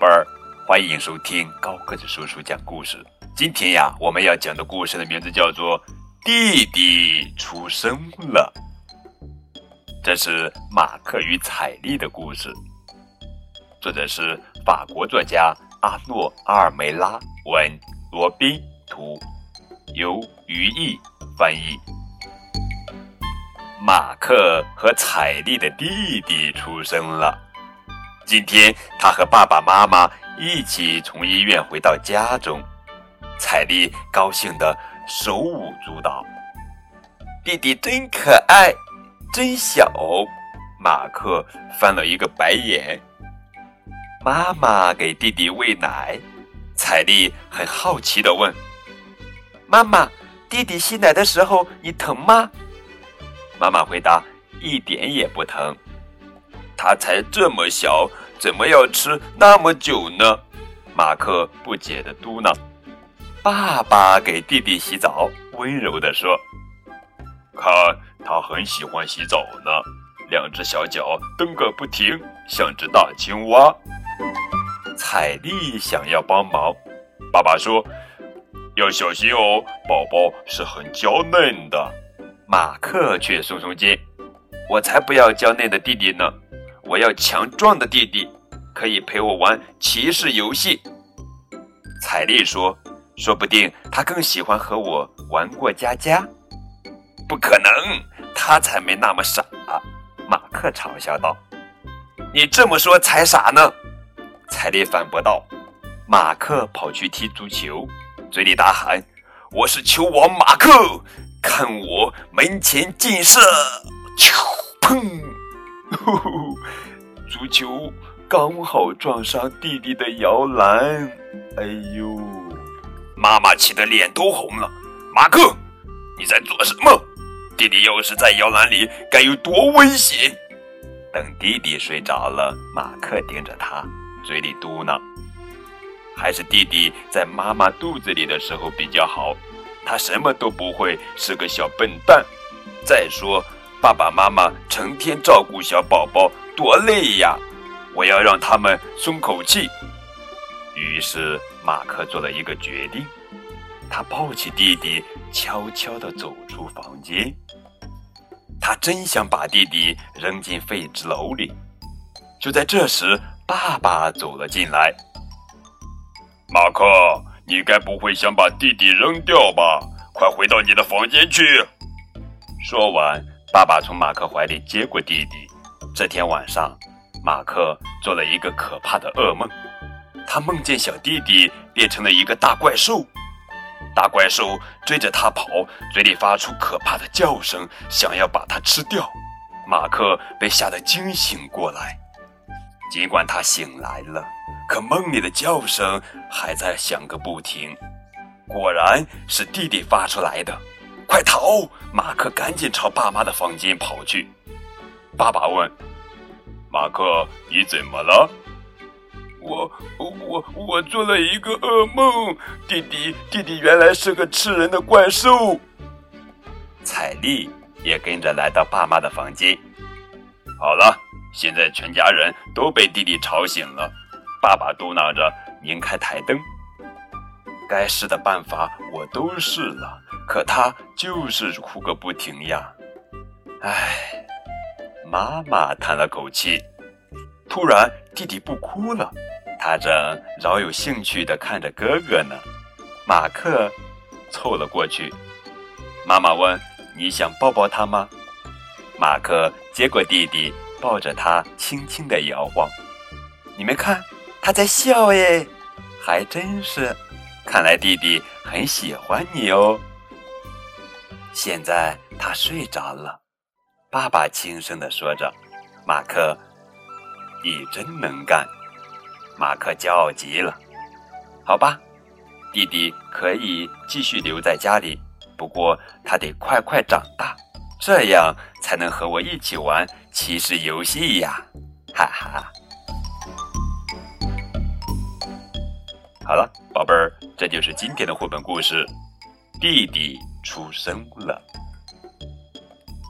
贝儿，欢迎收听高个子叔叔讲故事。今天呀，我们要讲的故事的名字叫做《弟弟出生了》，这是马克与彩丽的故事，作者是法国作家阿诺·阿尔梅拉，文罗宾图，由于毅翻译。马克和彩丽的弟弟出生了。今天，他和爸爸妈妈一起从医院回到家中，彩丽高兴的手舞足蹈。弟弟真可爱，真小。马克翻了一个白眼。妈妈给弟弟喂奶，彩丽很好奇的问：“妈妈，弟弟吸奶的时候你疼吗？”妈妈回答：“一点也不疼。”他才这么小，怎么要吃那么久呢？马克不解的嘟囔。爸爸给弟弟洗澡，温柔的说：“看，他很喜欢洗澡呢，两只小脚蹬个不停，像只大青蛙。”彩丽想要帮忙，爸爸说：“要小心哦，宝宝是很娇嫩的。”马克却耸耸肩：“我才不要娇嫩的弟弟呢。”我要强壮的弟弟，可以陪我玩骑士游戏。彩丽说：“说不定他更喜欢和我玩过家家。”不可能，他才没那么傻。马克嘲笑道：“你这么说才傻呢。”彩丽反驳道。马克跑去踢足球，嘴里大喊：“我是球王马克，看我门前劲射！”球，砰！呼呼，足球刚好撞上弟弟的摇篮，哎呦！妈妈气得脸都红了。马克，你在做什么？弟弟要是在摇篮里，该有多危险！等弟弟睡着了，马克盯着他，嘴里嘟囔：“还是弟弟在妈妈肚子里的时候比较好，他什么都不会，是个小笨蛋。再说……”爸爸妈妈成天照顾小宝宝，多累呀！我要让他们松口气。于是马克做了一个决定，他抱起弟弟，悄悄地走出房间。他真想把弟弟扔进废纸篓里。就在这时，爸爸走了进来。马克，你该不会想把弟弟扔掉吧？快回到你的房间去。说完。爸爸从马克怀里接过弟弟。这天晚上，马克做了一个可怕的噩梦。他梦见小弟弟变成了一个大怪兽，大怪兽追着他跑，嘴里发出可怕的叫声，想要把他吃掉。马克被吓得惊醒过来。尽管他醒来了，可梦里的叫声还在响个不停。果然是弟弟发出来的。快逃！马克赶紧朝爸妈的房间跑去。爸爸问：“马克，你怎么了？”“我我我做了一个噩梦，弟弟弟弟原来是个吃人的怪兽。”彩丽也跟着来到爸妈的房间。好了，现在全家人都被弟弟吵醒了。爸爸嘟囔着，拧开台灯。该试的办法我都试了。可他就是哭个不停呀！唉，妈妈叹了口气。突然，弟弟不哭了，他正饶有兴趣地看着哥哥呢。马克凑了过去，妈妈问：“你想抱抱他吗？”马克接过弟弟，抱着他，轻轻地摇晃。你们看，他在笑耶！还真是，看来弟弟很喜欢你哦。现在他睡着了，爸爸轻声地说着：“马克，你真能干。”马克骄傲极了。好吧，弟弟可以继续留在家里，不过他得快快长大，这样才能和我一起玩骑士游戏呀！哈哈。好了，宝贝儿，这就是今天的绘本故事，弟弟。出生了，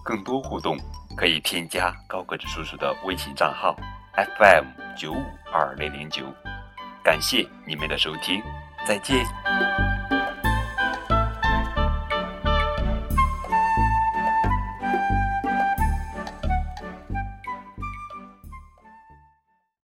更多互动可以添加高个子叔叔的微信账号 FM 九五二零零九，感谢你们的收听，再见。